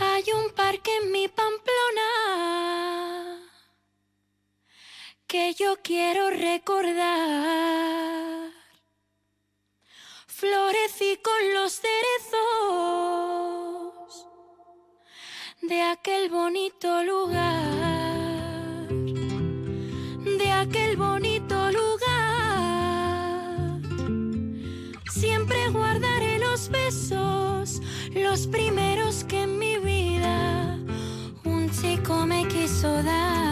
Hay un parque en mi Pamplona que yo quiero recordar. Florecí con los cerezos de aquel bonito lugar, de aquel bonito lugar. Siempre guardaré los besos, los primeros que en me quiso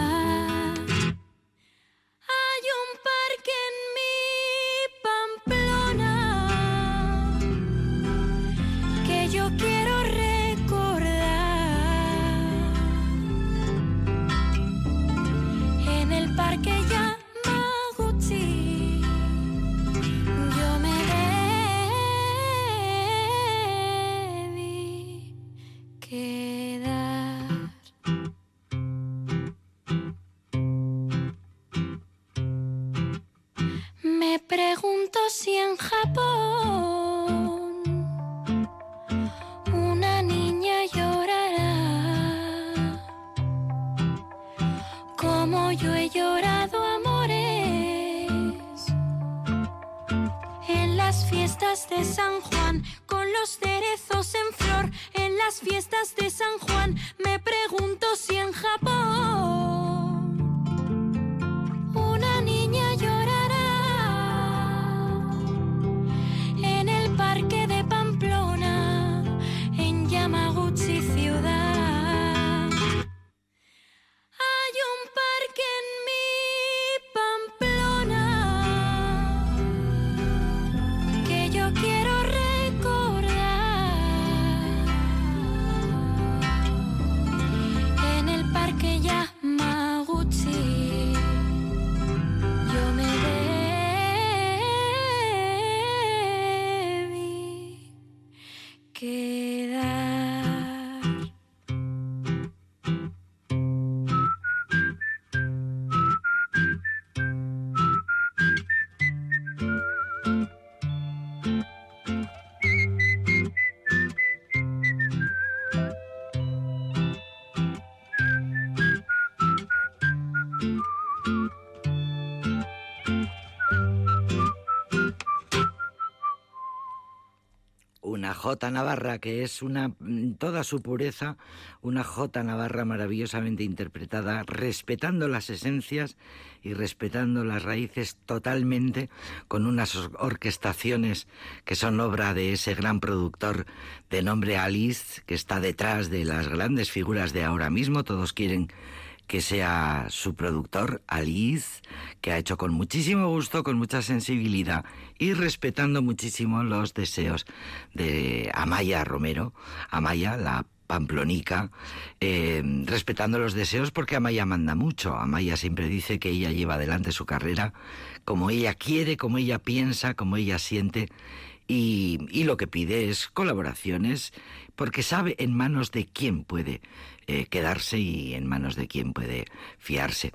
de San Juan con los cerezos en flor en las fiestas de San Juan me pregunto si en Japón Jota Navarra que es una en toda su pureza, una Jota Navarra maravillosamente interpretada, respetando las esencias y respetando las raíces totalmente, con unas or- orquestaciones que son obra de ese gran productor de nombre Alice, que está detrás de las grandes figuras de ahora mismo. Todos quieren que sea su productor, Alice, que ha hecho con muchísimo gusto, con mucha sensibilidad y respetando muchísimo los deseos de Amaya Romero, Amaya, la pamplonica, eh, respetando los deseos porque Amaya manda mucho. Amaya siempre dice que ella lleva adelante su carrera como ella quiere, como ella piensa, como ella siente. Y, lo que pide es colaboraciones porque sabe en manos de quién puede eh, quedarse y en manos de quién puede fiarse.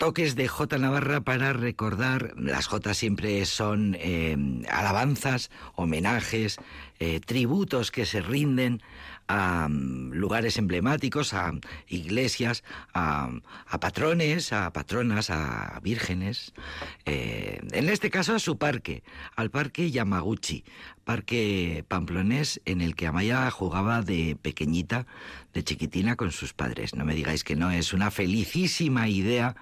Toques de J Navarra para recordar, las J siempre son eh, alabanzas, homenajes, eh, tributos que se rinden a mm, lugares emblemáticos, a iglesias, a, a patrones, a patronas, a vírgenes. eh, en este caso a su parque, al parque Yamaguchi, parque pamplonés en el que Amaya jugaba de pequeñita, de chiquitina con sus padres. No me digáis que no, es una felicísima idea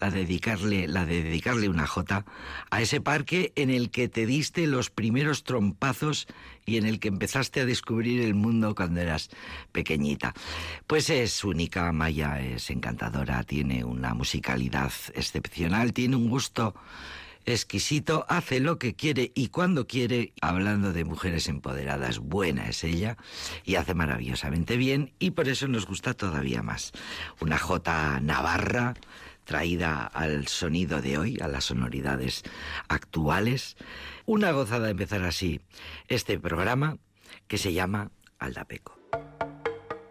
la de dedicarle, la de dedicarle una jota a ese parque en el que te diste los primeros trompazos y en el que empezaste a descubrir el mundo cuando eras pequeñita. Pues es única, Amaya es encantadora, tiene una musicalidad excepcional, tiene un gusto exquisito, hace lo que quiere y cuando quiere, hablando de mujeres empoderadas, buena es ella y hace maravillosamente bien y por eso nos gusta todavía más. Una J navarra traída al sonido de hoy, a las sonoridades actuales. Una gozada empezar así este programa que se llama Aldapeco.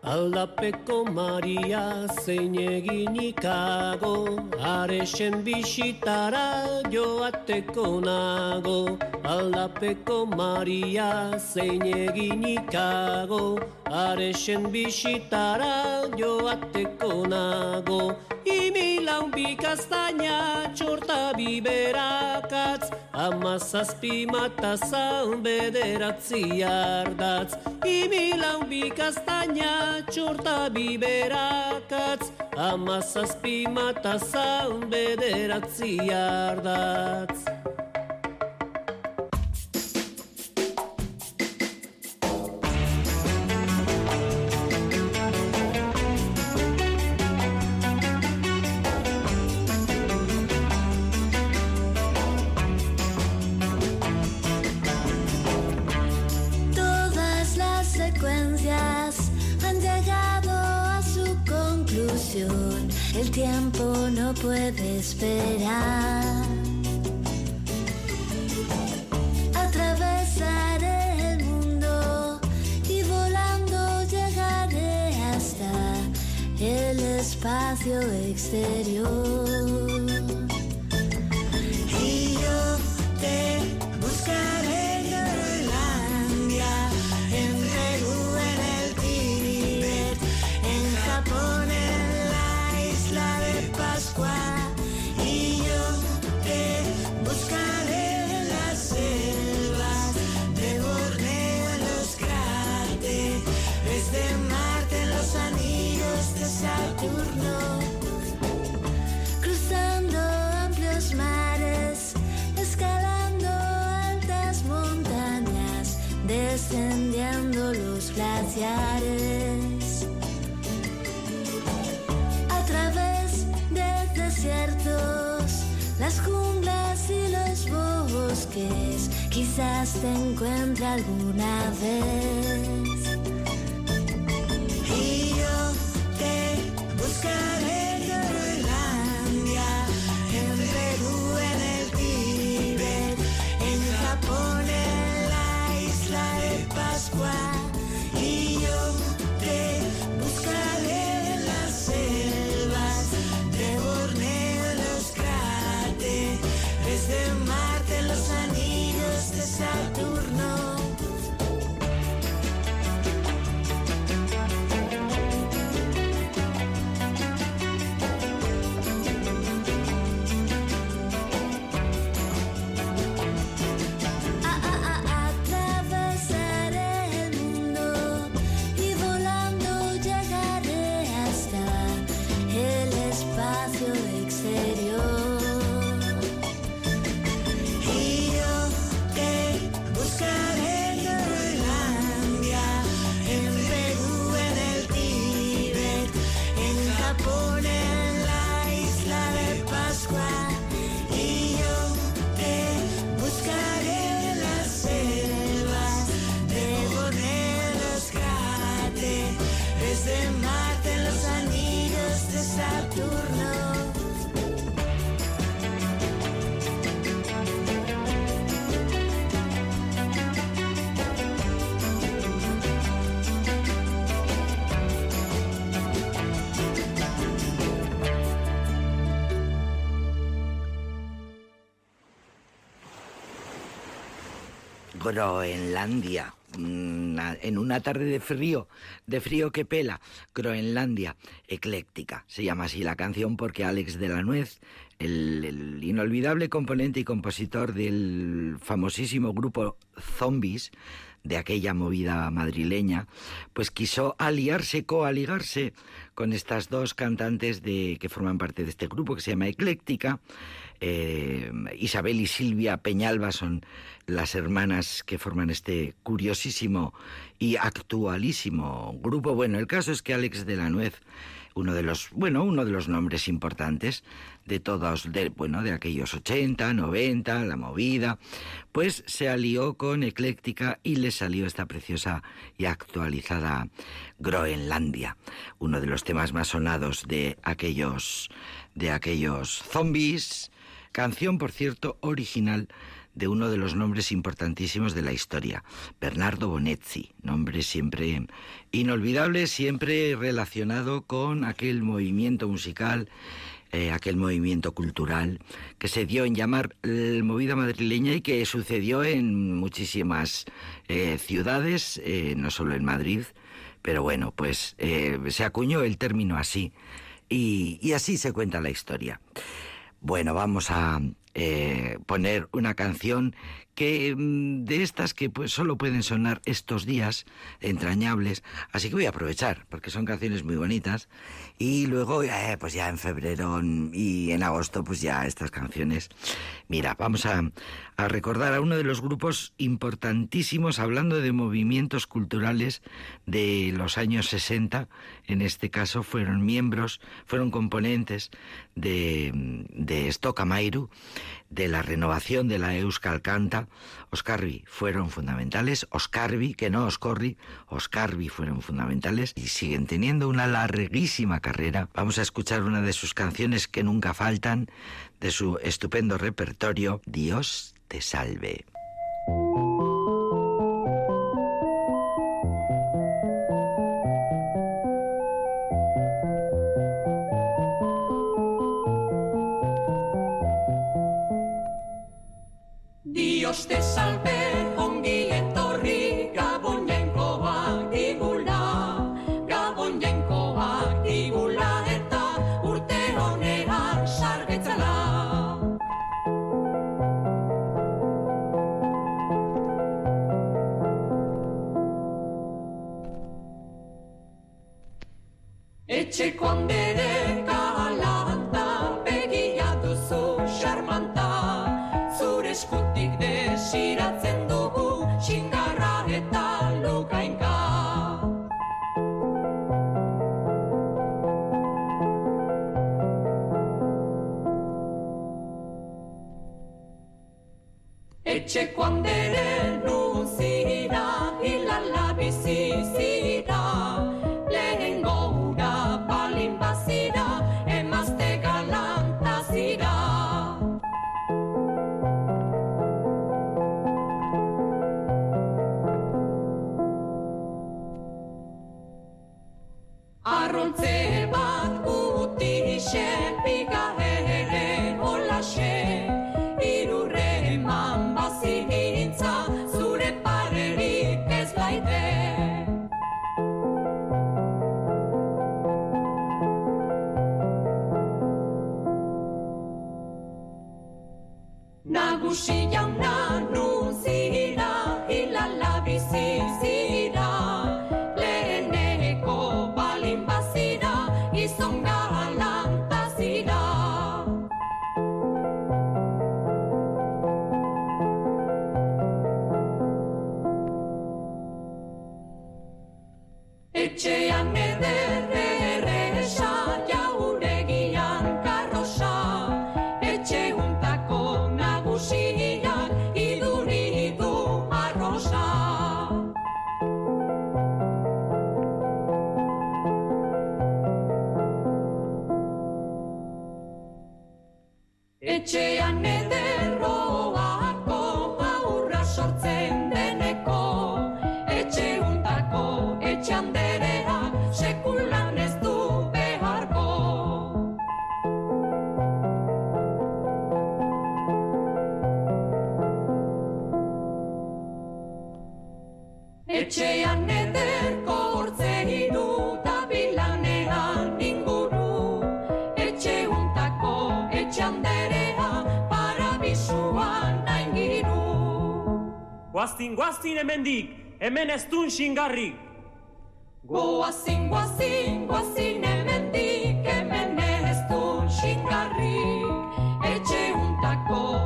Aldapeko Maria zein eginikago Aresen bisitara joateko nago. Aldapeko Maria zein eginikago aresen bisitara joateko nago. Imilaun bikaztaina txorta biberakatz Amazazpi matazan bederatzi ardatz. Imilaun bikaztaina txorta biberakatz Amazazpi matazan bederatzi ardatz quizás te encuentre alguna vez. Groenlandia. En una tarde de frío, de frío que pela, Groenlandia, ecléctica. Se llama así la canción porque Alex de la Nuez, el, inolvidable componente y compositor del famosísimo grupo Zombies, de aquella movida madrileña, pues quiso aliarse, coaligarse con estas dos cantantes de, que forman parte de este grupo que se llama Ecléctica. Eh, Isabel y Silvia Peñalba son las hermanas que forman este curiosísimo y actualísimo grupo. Bueno, el caso es que Alex de la Nuez, uno de los, bueno, uno de los nombres importantes de todos, de, bueno, de aquellos 80, 90, la movida, pues se alió con Ecléctica y le salió esta preciosa y actualizada Groenlandia, uno de los temas más sonados de aquellos, de aquellos zombies, canción, por cierto, original de uno de los nombres importantísimos de la historia, Bernardo Bonetti, nombre siempre inolvidable, siempre relacionado con aquel movimiento musical, eh, aquel movimiento cultural que se dio en llamar movida madrileña y que sucedió en muchísimas eh, ciudades, eh, no solo en Madrid, pero bueno, pues se acuñó el término así y así se cuenta la historia. Bueno, vamos a eh, poner una canción que mm, de estas que pues solo pueden sonar estos días entrañables, así que voy a aprovechar porque son canciones muy bonitas y luego eh, pues ya en febrero y en agosto pues ya estas canciones. Mira, vamos a, a recordar a uno de los grupos importantísimos hablando de movimientos culturales de los años 60, en este caso fueron miembros, fueron componentes de, de Stocamairu de la renovación de la Euskal Canta, Oscarvi fueron fundamentales, Oscarvi, que no Oscorri, Oscarvi fueron fundamentales y siguen teniendo una larguísima carrera. Vamos a escuchar una de sus canciones que nunca faltan, de su estupendo repertorio, Dios te salve. Guaztin, guaztin hemendik, hemen ez dun xingarri. Guazin, guazin, guazin hemendik, hemen ez dun xingarri. Etxe untako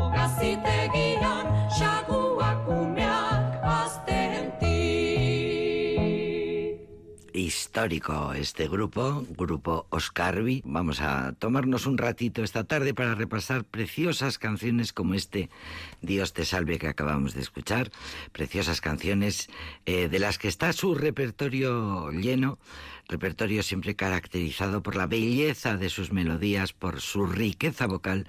Histórico este grupo, grupo Oscarvi. Vamos a tomarnos un ratito esta tarde para repasar preciosas canciones como este Dios te salve que acabamos de escuchar, preciosas canciones eh, de las que está su repertorio lleno, repertorio siempre caracterizado por la belleza de sus melodías, por su riqueza vocal,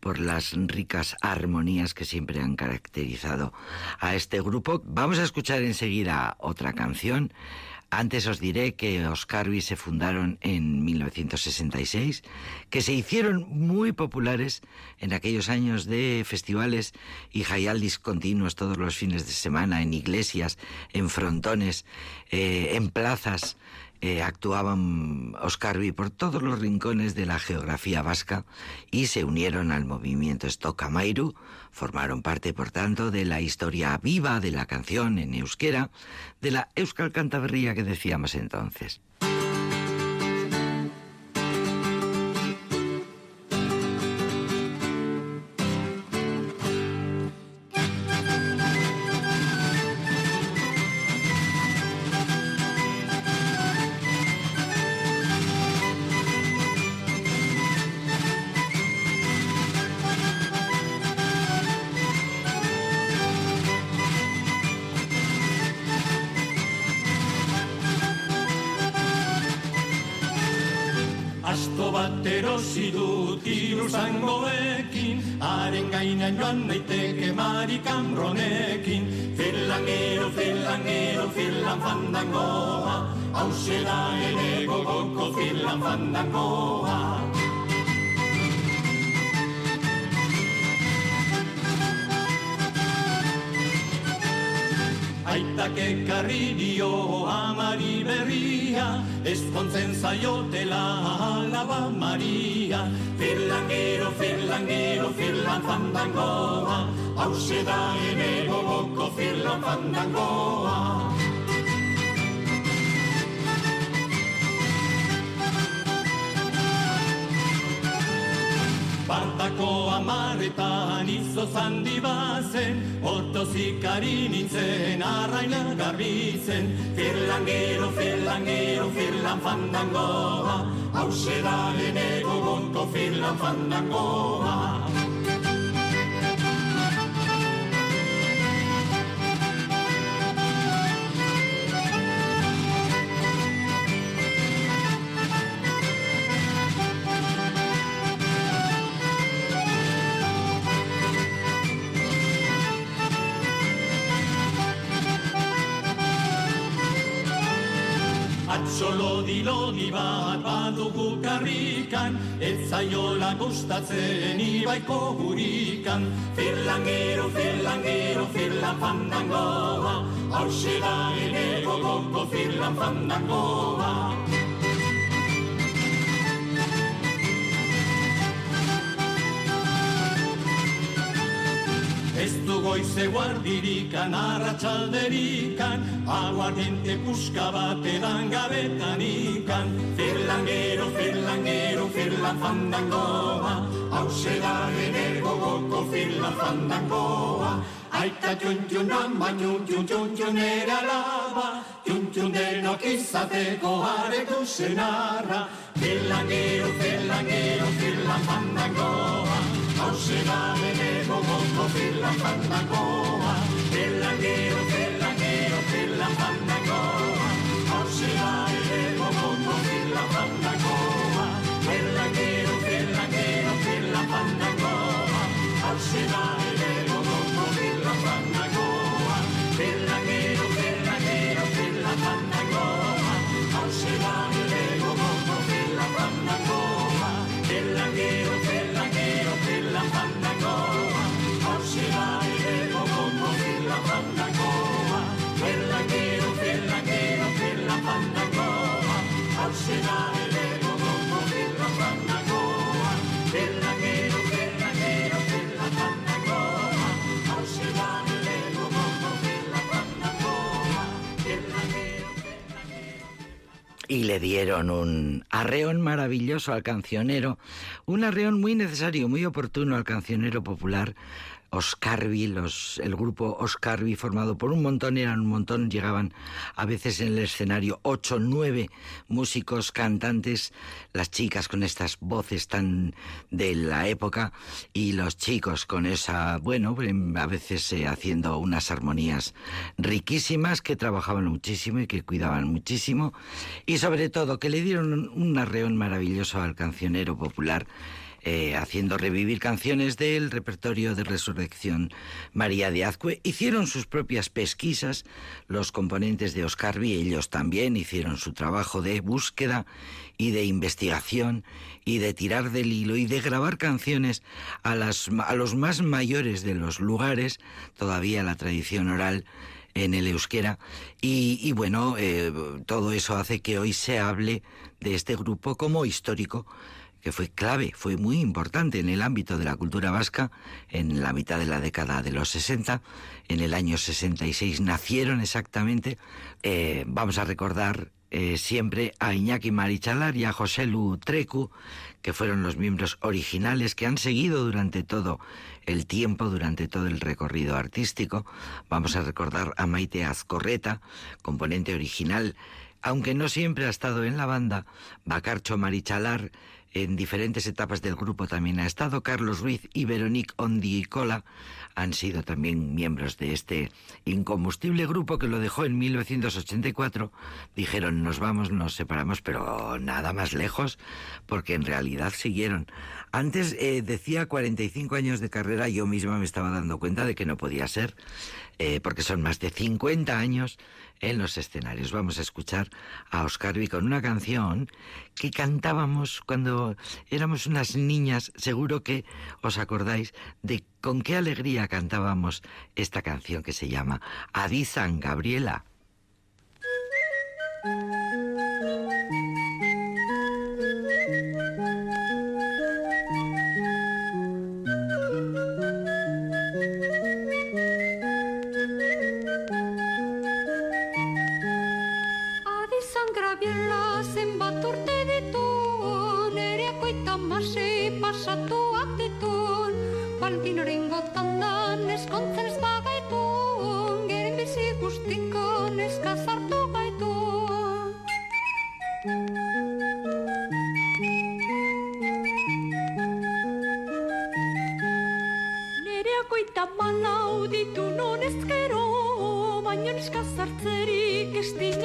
por las ricas armonías que siempre han caracterizado a este grupo. Vamos a escuchar enseguida otra canción Antes os diré que Oscarvi se fundaron en 1966, que se hicieron muy populares en aquellos años de festivales y jayaldis continuos todos los fines de semana en iglesias, en frontones, eh, en plazas, eh, actuaban Oscarvi por todos los rincones de la geografía vasca y se unieron al movimiento Stocamairu, formaron parte, por tanto, de la historia viva de la canción en euskera, de la Euskal Cantabria que decíamos entonces. erosi dut iru zangoekin, haren gaina joan daiteke marikan ronekin. Filan gero, filan gero, filan fandangoa, hause da ere gogoko filan fandangoa. Aitak ekarri dio amari berria, ezkontzen zaiotela alaba maria. Firlangero, firlangero, firlan fandangoa, hause da ene gogoko firlan fandangoa. Bartako amaretan izo zandi bazen, orto nintzen arraina garbitzen. Firlangero, firlangero, firlan fandangoa, hause da enego gonko firlan fandangoa. Lodi lodi bat badugu karrikan, ez zaiola gustatzen ibaiko gurikan. Firlangero, firlangero, firlan fandangoa, hause da ene gogoko firlan fandangoa. Ez du goize guardirikan, arratxalderikan, aguardiente puska bat edan gabetan ikan. Firlangero, firlangero, firlan fandangoa, hause da energo goko firlan fandangoa. Aita txun txun ama txun txun txun txun ere alaba, txun txun denok izateko aretu zenarra. Firlangero, firlangero, firlan fandangoa, hause da energo goko firlan fandangoa. Firlangero, firlangero, y le dieron un arreón maravilloso al cancionero, un arreón muy necesario, muy oportuno al cancionero popular. Oscarvi, los, el grupo Oscarvi formado por un montón, eran un montón, llegaban a veces en el escenario ocho, nueve músicos, cantantes, las chicas con estas voces tan de la época y los chicos con esa, bueno, a veces eh, haciendo unas armonías riquísimas que trabajaban muchísimo y que cuidaban muchísimo. Y sobre todo que le dieron un arreón maravilloso al cancionero popular eh, haciendo revivir canciones del repertorio de Resurrección María de Azcue. Hicieron sus propias pesquisas, los componentes de Oscar y ellos también hicieron su trabajo de búsqueda y de investigación y de tirar del hilo y de grabar canciones a, las, a los más mayores de los lugares, todavía la tradición oral en el euskera. Y, bueno, eh, todo eso hace que hoy se hable de este grupo como histórico que fue clave, fue muy importante en el ámbito de la cultura vasca en la mitad de la década de los 60. En el año 66 nacieron exactamente. Eh, vamos a recordar eh, siempre a Iñaki Marichalar y a José Lu Trecu, que fueron los miembros originales que han seguido durante todo el tiempo, durante todo el recorrido artístico. Vamos a recordar a Maite Azcorreta, componente original, aunque no siempre ha estado en la banda, Bacarcho Marichalar, en diferentes etapas del grupo también ha estado Carlos Ruiz y Veronique Ondicola han sido también miembros de este incombustible grupo que lo dejó en 1984. Dijeron, nos vamos, nos separamos, pero nada más lejos, porque en realidad siguieron. Antes eh, decía 45 años de carrera, yo misma me estaba dando cuenta de que no podía ser, eh, porque son más de 50 años en los escenarios. Vamos a escuchar a Oscar V con una canción que cantábamos cuando éramos unas niñas. Seguro que os acordáis de con qué alegría cantábamos esta canción que se llama Adizan Gabriela.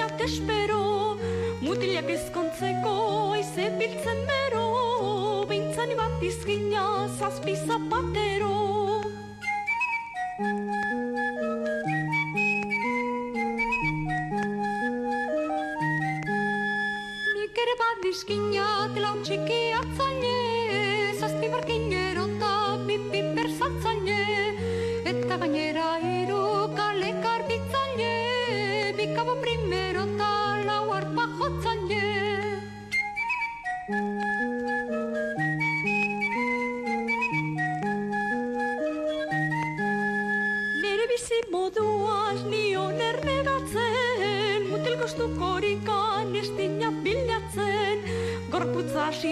mutilak espero, mutilak ezkontzeko aize biltzen bero, bintzani bat izgina zazpi zapatero. Nik ere bat izgina telau txikiak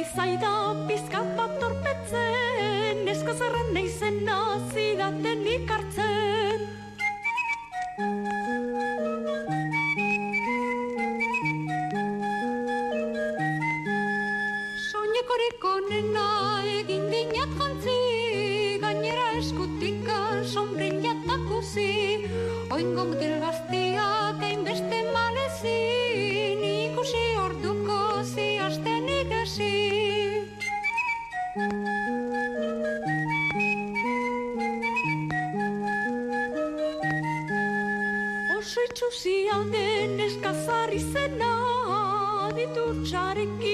世多 Chariki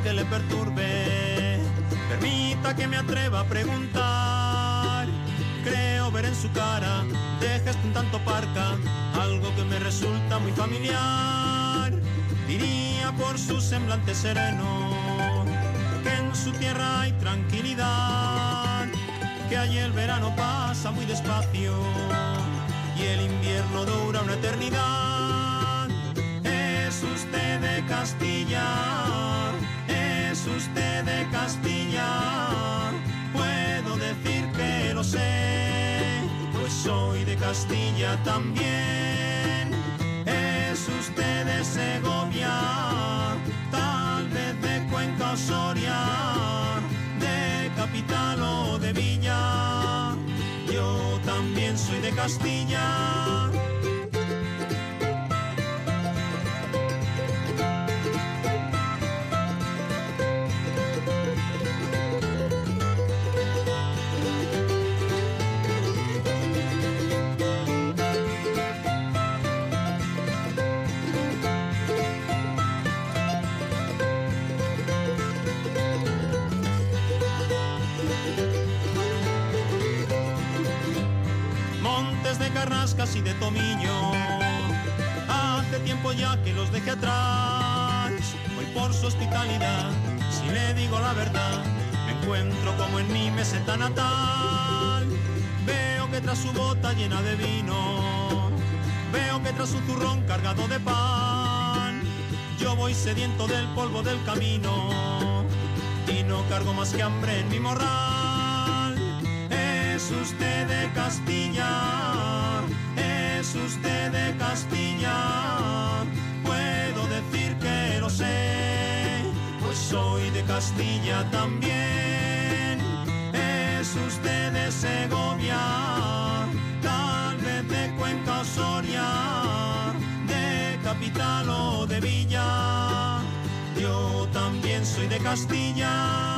que le perturbe. Permita que me atreva a preguntar. Creo ver en su cara, dejas un tanto parca, algo que me resulta muy familiar. Diría por su semblante sereno que en su tierra hay tranquilidad, que allí el verano pasa muy despacio y el invierno dura una eternidad. Es usted de Castilla, puedo decir que lo sé, pues soy de Castilla también. Es usted de Segovia, tal vez de Cuenca Soria, de capital o de villa. Yo también soy de Castilla. Montes de tomillo. Hace tiempo ya que los dejé atrás. Hoy por su hospitalidad, si le digo la verdad, me encuentro como en mi meseta natal. Veo que tras su bota llena de vino, veo que tras su zurrón cargado de pan, yo voy sediento del polvo del camino y no cargo más que hambre en mi morral. Es usted de Castilla, Castilla también. Es usted de Segovia, tal vez de Cuenca Soria, de capital o de villa. Yo también soy de Castilla.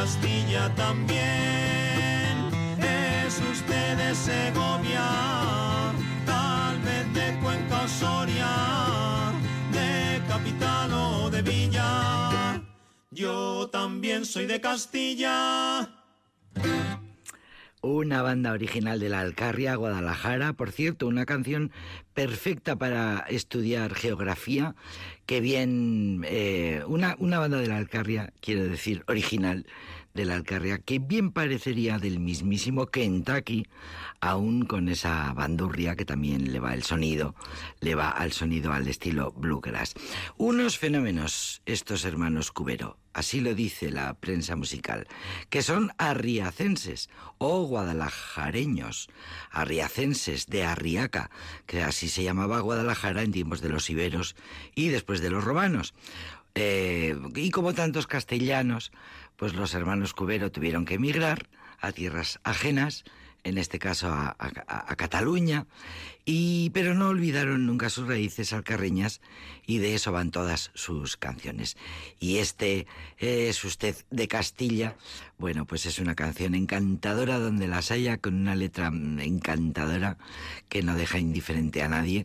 Castilla también. Es usted de Segovia, tal vez de Cuenca Soria, de capital o de villa. Yo también soy de Castilla. Una banda original de la Alcarria, Guadalajara, por cierto, una canción perfecta para estudiar geografía, que bien, eh, una, una banda de la Alcarria, quiero decir, original de la Alcarria, que bien parecería del mismísimo Kentucky, aún con esa bandurria que también le va el sonido, le va al sonido al estilo bluegrass. Unos fenómenos, estos hermanos Cubero, así lo dice la prensa musical, que son arriacenses o guadalajareños, arriacenses de Arriaca, que así se llamaba Guadalajara en tiempos de los iberos y después de los romanos. Eh, y como tantos castellanos, pues los hermanos Cubero tuvieron que emigrar a tierras ajenas, en este caso a, a, Cataluña, pero no olvidaron nunca sus raíces alcarreñas y de eso van todas sus canciones. Y este es usted de Castilla, bueno, pues es una canción encantadora donde las haya con una letra encantadora que no deja indiferente a nadie.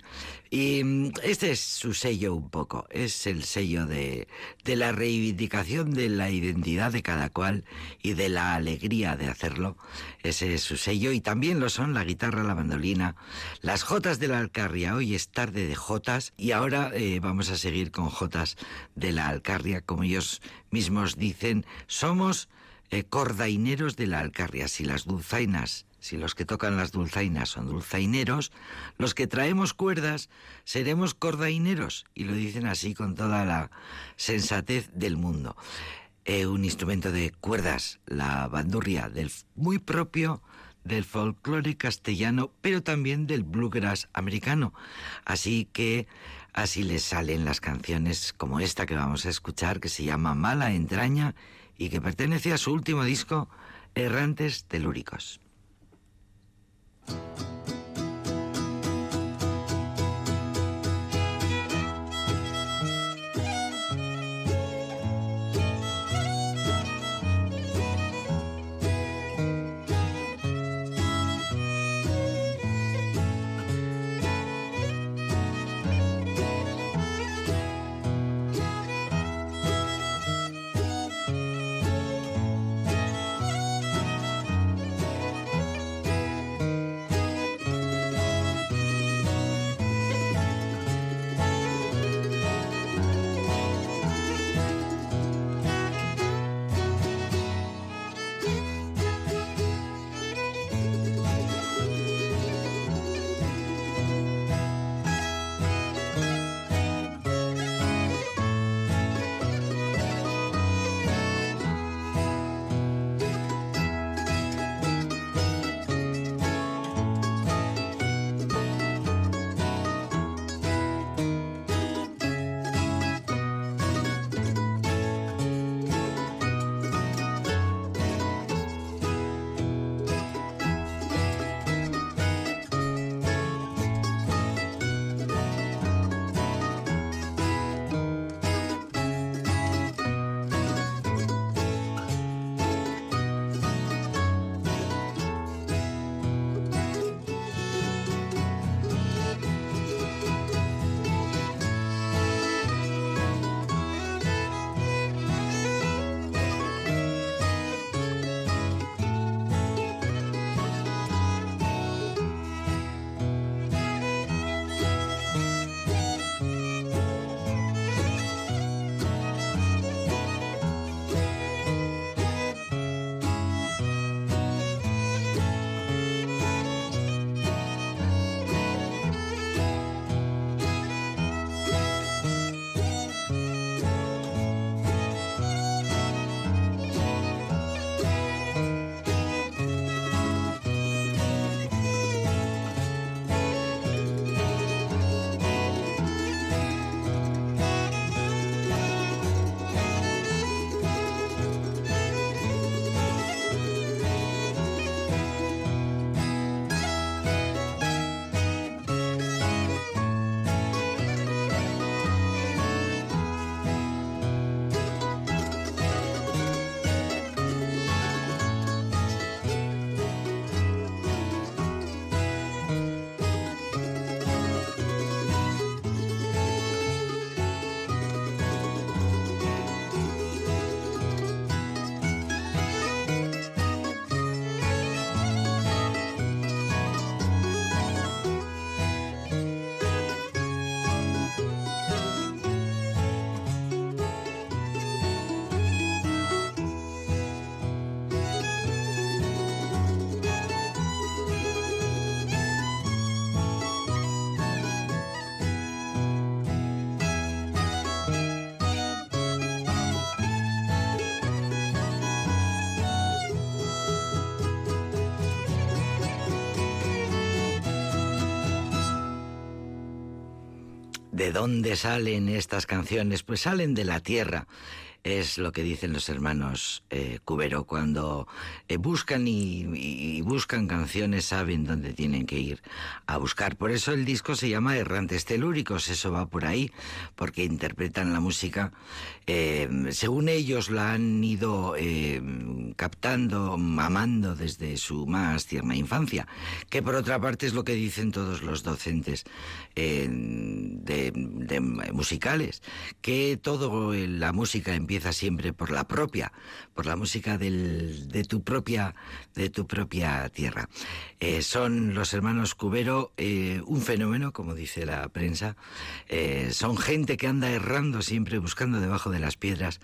Y este es su sello un poco, es el sello de, de la reivindicación de la identidad de cada cual y de la alegría de hacerlo. Ese es su sello y también lo son la guitarra, la mandolina, las jotas de la Alcarria. Hoy es tarde de jotas y ahora eh, vamos a seguir con jotas de la Alcarria. Como ellos mismos dicen, somos eh, cordaineros de la Alcarria. Si las dulzainas, si los que tocan las dulzainas son dulzaineros, los que traemos cuerdas seremos cordaineros. Y lo dicen así con toda la sensatez del mundo. Eh, un instrumento de cuerdas, la bandurria, del muy propio del folclore castellano, pero también del bluegrass americano. Así que así les salen las canciones como esta que vamos a escuchar, que se llama Mala Entraña y que pertenece a su último disco, Errantes Telúricos. ¿De dónde salen estas canciones? Pues salen de la tierra es lo que dicen los hermanos eh, Cubero. Cuando eh, buscan y, buscan canciones, saben dónde tienen que ir a buscar. Por eso el disco se llama Errantes Telúricos, eso va por ahí, porque interpretan la música eh, según ellos la han ido captando, amando desde su más tierna infancia, que por otra parte es lo que dicen todos los docentes de, musicales, que todo la música empieza siempre por la propia, por la música de tu propia, de tu propia tierra. Eh, son los hermanos Cubero eh, un fenómeno, como dice la prensa. Eh, son gente que anda errando siempre buscando debajo de las piedras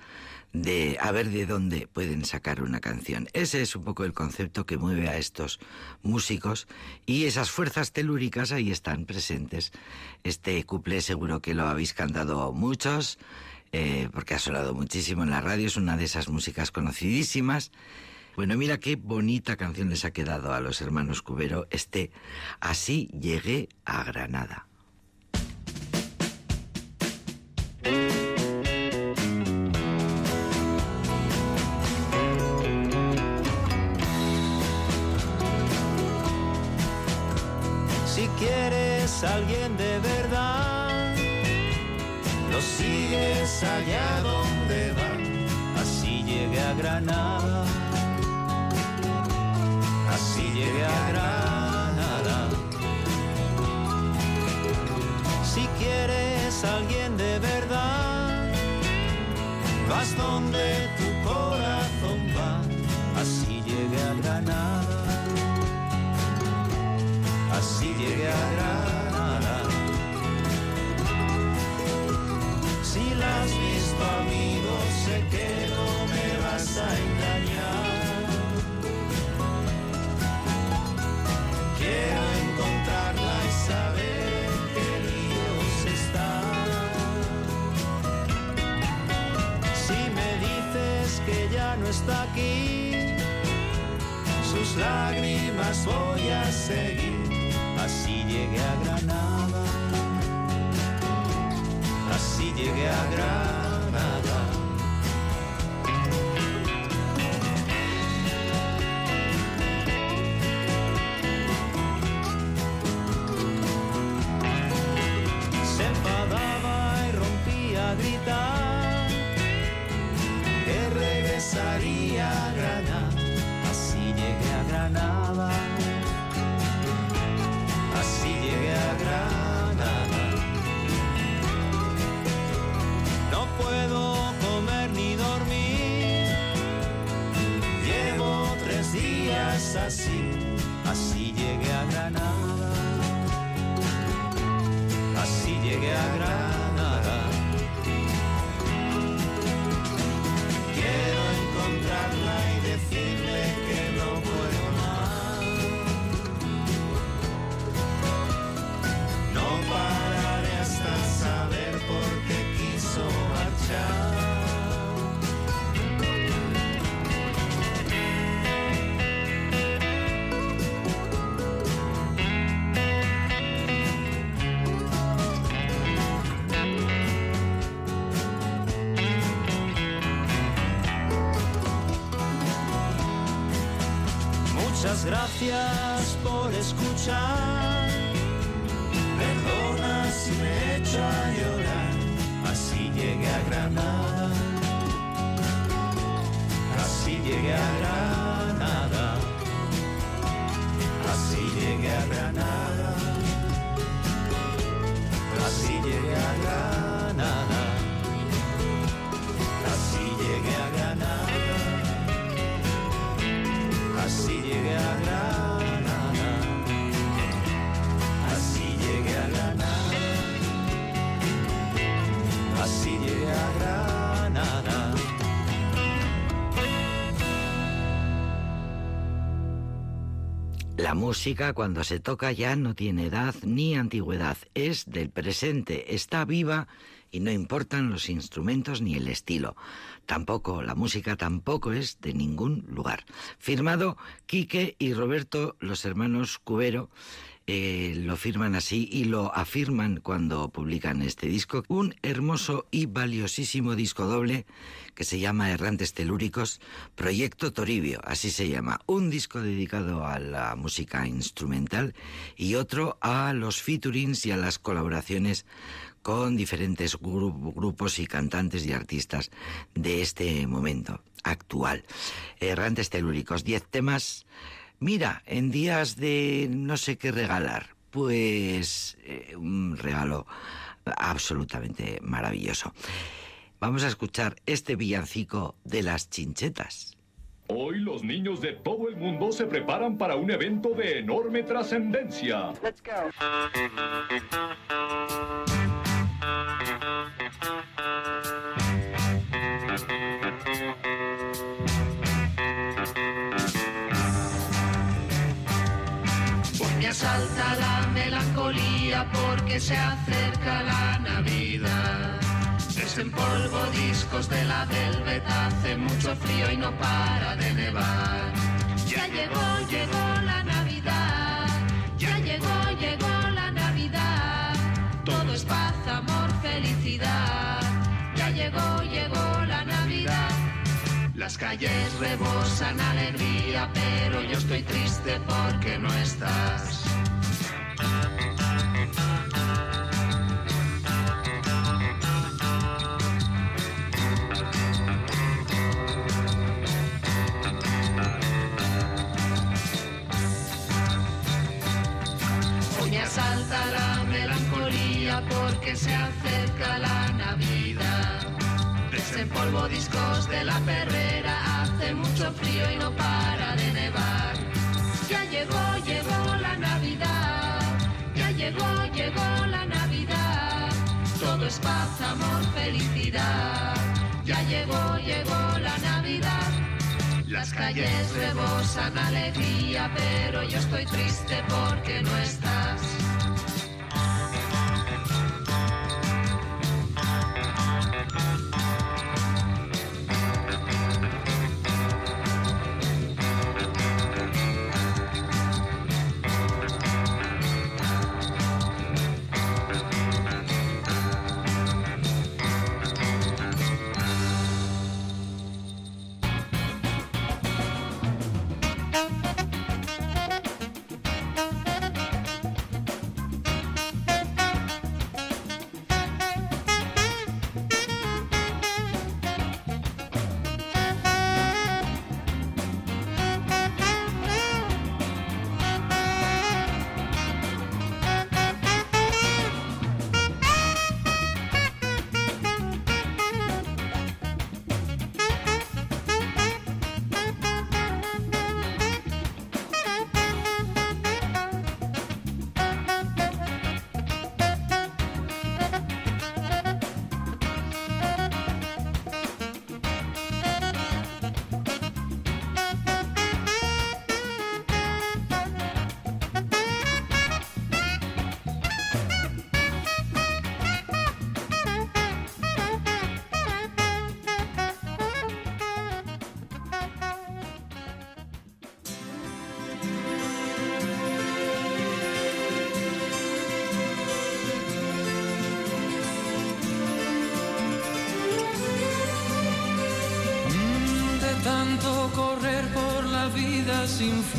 de a ver de dónde pueden sacar una canción. Ese es un poco el concepto que mueve a estos músicos y esas fuerzas telúricas ahí están presentes. Este cuplé seguro que lo habéis cantado muchos. Eh, porque ha sonado muchísimo en la radio, es una de esas músicas conocidísimas. Bueno, mira qué bonita canción les ha quedado a los hermanos Cubero este Así llegué a Granada. A alguien de verdad, lo sigues allá donde va. Así llegué a Granada. Así llegué a Granada. Si quieres alguien de verdad, vas donde tu corazón va. Así llegué a Granada así llegué a Granada. Si la has visto, amigo, sé que no me vas a engañar. Quiero encontrarla y saber qué líos está. Si me dices que ya no está aquí, sus lágrimas voy a seguir. Así llegué a Granada, así llegué a Granada. Por La música cuando se toca ya no tiene edad ni antigüedad, es del presente, está viva y no importan los instrumentos ni el estilo. Tampoco, la música tampoco es de ningún lugar. Firmado Quique y Roberto, los hermanos Cubero, eh, lo firman así y lo afirman cuando publican este disco. Un hermoso y valiosísimo disco doble que se llama Errantes Telúricos, Proyecto Toribio, así se llama. Un disco dedicado a la música instrumental y otro a los featurings y a las colaboraciones con diferentes gru- grupos y cantantes y artistas de este momento actual. Errantes Telúricos, 10 temas. Mira, en días de no sé qué regalar, pues eh, un regalo absolutamente maravilloso. Vamos a escuchar este villancico de las chinchetas. Hoy los niños de todo el mundo se preparan para un evento de enorme trascendencia. Asalta la melancolía porque se acerca la Navidad. Es Desempolvo discos de la Velvet, hace mucho frío y no para de nevar. Ya llegó, llegó la Navidad. Ya llegó, llegó la Navidad. Todo es paz, amor, felicidad. Ya llegó, llegó la Navidad. Las calles rebosan alegría, pero yo estoy triste porque no estás. Porque se acerca la Navidad. Desempolvo discos de la perrera, hace mucho frío y no para de nevar. Ya llegó, llegó la Navidad. Ya llegó, llegó la Navidad. Todo es paz, amor, felicidad. Ya llegó, llegó la Navidad. Las calles rebosan alegría, pero yo estoy triste porque no estás. Vida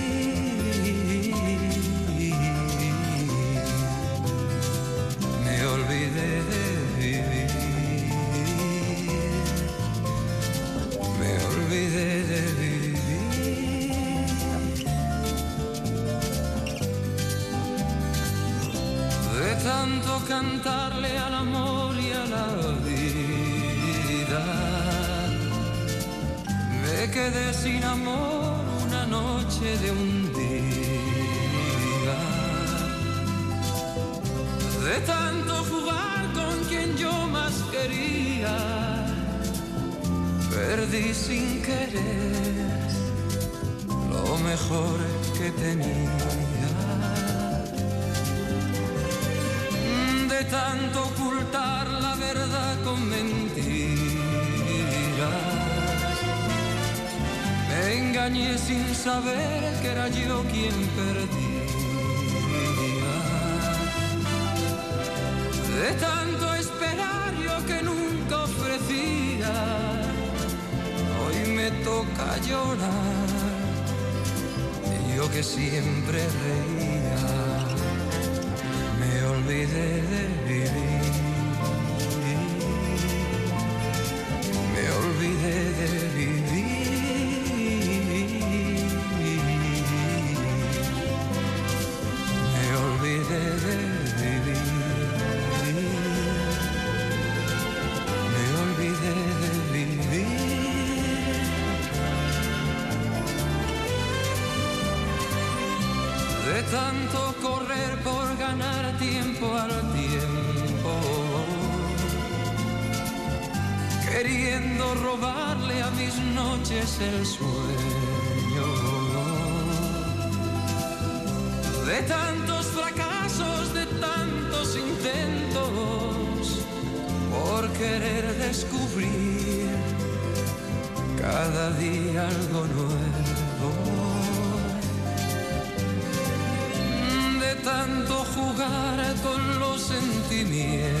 Una noche de un día. De tanto jugar con quien yo más quería, perdí sin querer lo mejor que tenía. de tanto engañé sin saber que era yo quien perdía. de tanto esperar yo que nunca ofrecía. Hoy me toca llorar, yo que siempre reía, el sueño. De tantos fracasos, de tantos intentos, por querer descubrir cada día algo nuevo, de tanto jugar con los sentimientos,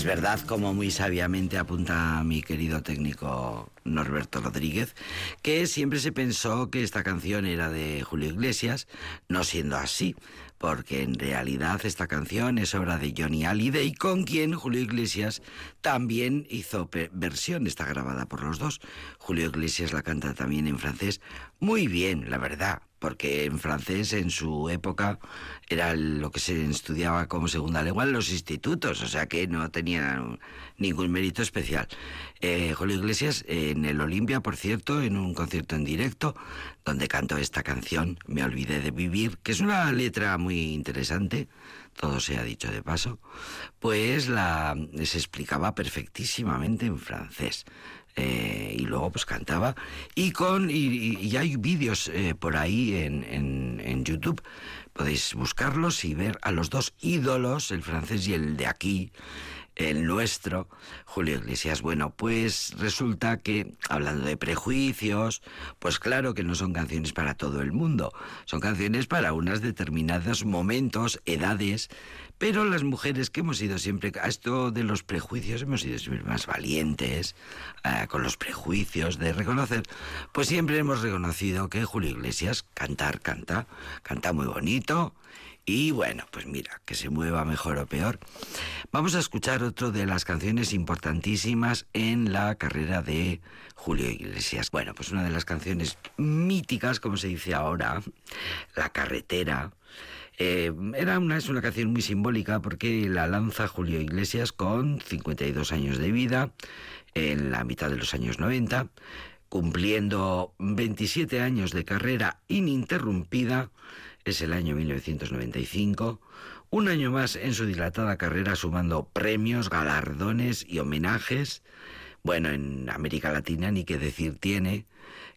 Es verdad, como muy sabiamente apunta mi querido técnico Norberto Rodríguez, que siempre se pensó que esta canción era de Julio Iglesias, no siendo así, porque en realidad esta canción es obra de Johnny Hallyday, con quien Julio Iglesias también hizo versión, está grabada por los dos. Julio Iglesias la canta también en francés, muy bien, la verdad, porque en francés en su época era lo que se estudiaba como segunda lengua en los institutos, o sea que no tenía ningún mérito especial. Eh, Julio Iglesias en el Olimpia, por cierto, en un concierto en directo, donde cantó esta canción, Me olvidé de vivir, que es una letra muy interesante, todo se ha dicho de paso, pues la se explicaba perfectísimamente en francés. Eh, y luego pues cantaba y con y hay vídeos eh, por ahí en, en, en YouTube podéis buscarlos y ver a los dos ídolos el francés y el de aquí el nuestro, Julio Iglesias. Bueno, pues resulta que, hablando de prejuicios, pues claro que no son canciones para todo el mundo, son canciones para unos determinados momentos, edades, pero las mujeres que hemos sido siempre, a esto de los prejuicios, hemos sido siempre más valientes, eh, con los prejuicios de reconocer, pues siempre hemos reconocido que Julio Iglesias cantar, canta, canta muy bonito, y bueno, pues mira, que se mueva mejor o peor. Vamos a escuchar otro de las canciones importantísimas en la carrera de Julio Iglesias. Bueno, pues una de las canciones míticas, como se dice ahora, La carretera. Eh, era una, es una canción muy simbólica porque la lanza Julio Iglesias con 52 años de vida, en la mitad de los años 90, cumpliendo 27 años de carrera ininterrumpida, es el año 1995, un año más en su dilatada carrera sumando premios, galardones y homenajes. Bueno, en América Latina ni qué decir tiene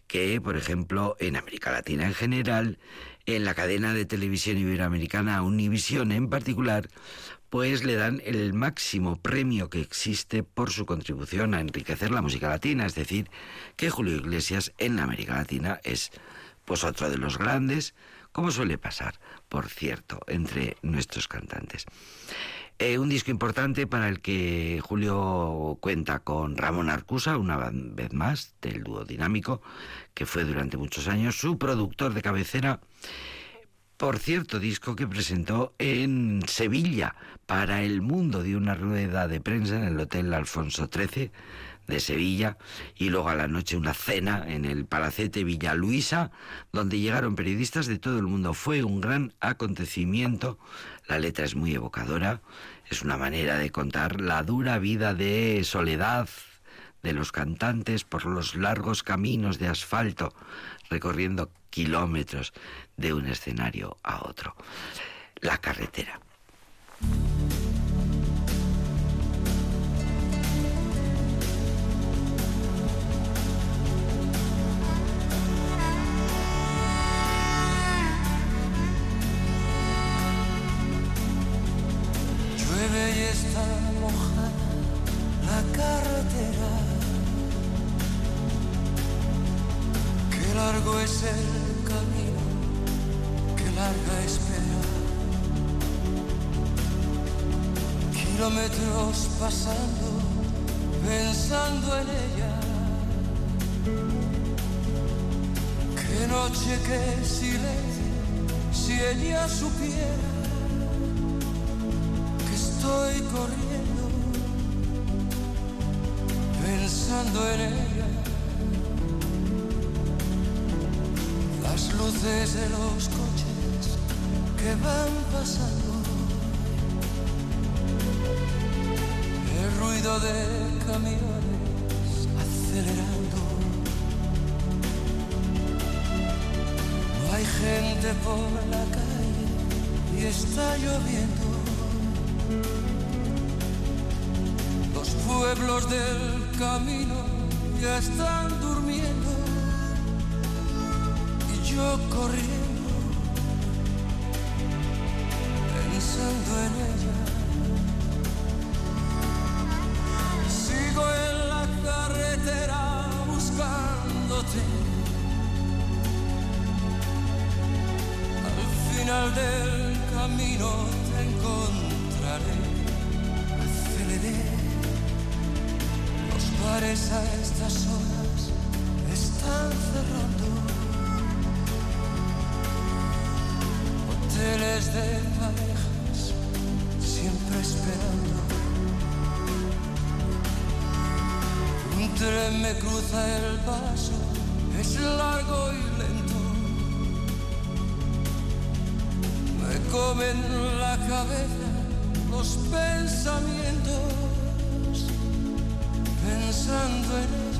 que, por ejemplo, en América Latina en general, en la cadena de televisión iberoamericana Univision en particular, pues le dan el máximo premio que existe por su contribución a enriquecer la música latina, es decir, que Julio Iglesias en América Latina es pues otro de los grandes, como suele pasar, por cierto, entre nuestros cantantes. Eh, un disco importante para el que Julio cuenta con Ramón Arcusa, una vez más, del dúo dinámico, que fue durante muchos años su productor de cabecera. Por cierto, disco que presentó en Sevilla para el mundo de una rueda de prensa en el Hotel Alfonso XIII de Sevilla y luego a la noche una cena en el Palacete Villa Luisa donde llegaron periodistas de todo el mundo. Fue un gran acontecimiento. La letra es muy evocadora. Es una manera de contar la dura vida de soledad de los cantantes por los largos caminos de asfalto recorriendo kilómetros de un escenario a otro. La carretera. Al final del camino te encontraré. Aceleré. Los bares a estas horas están cerrando. hoteles de parejas siempre esperando. Un tren me cruza el paso, es largo y lento. Me comen la cabeza los pensamientos, pensando en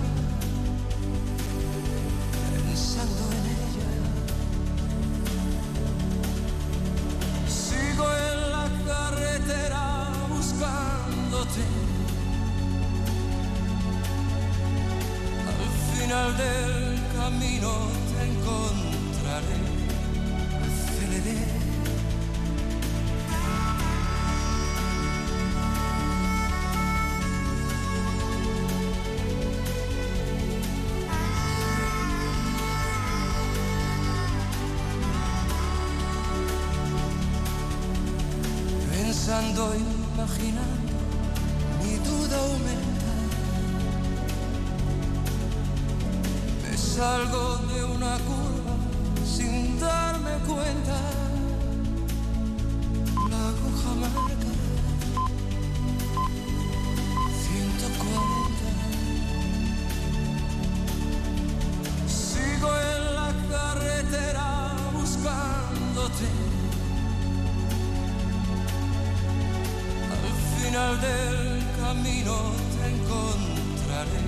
final del camino te encontraré.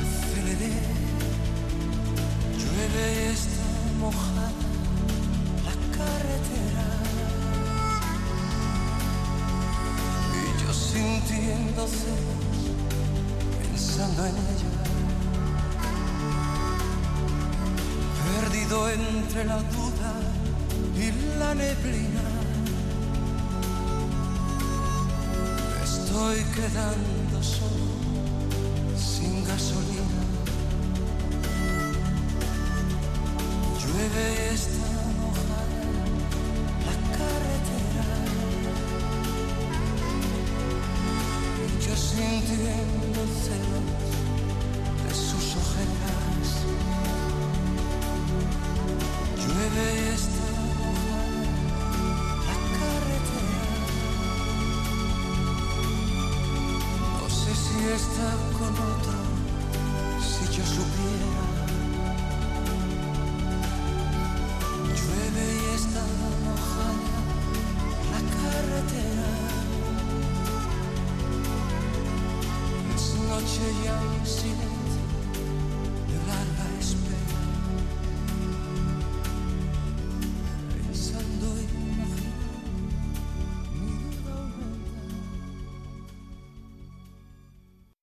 Aceleré, llueve y está mojada la carretera. Y yo sintiendo celos, pensando en ella. Perdido entre la duda y la neblina. Estoy quedando solo,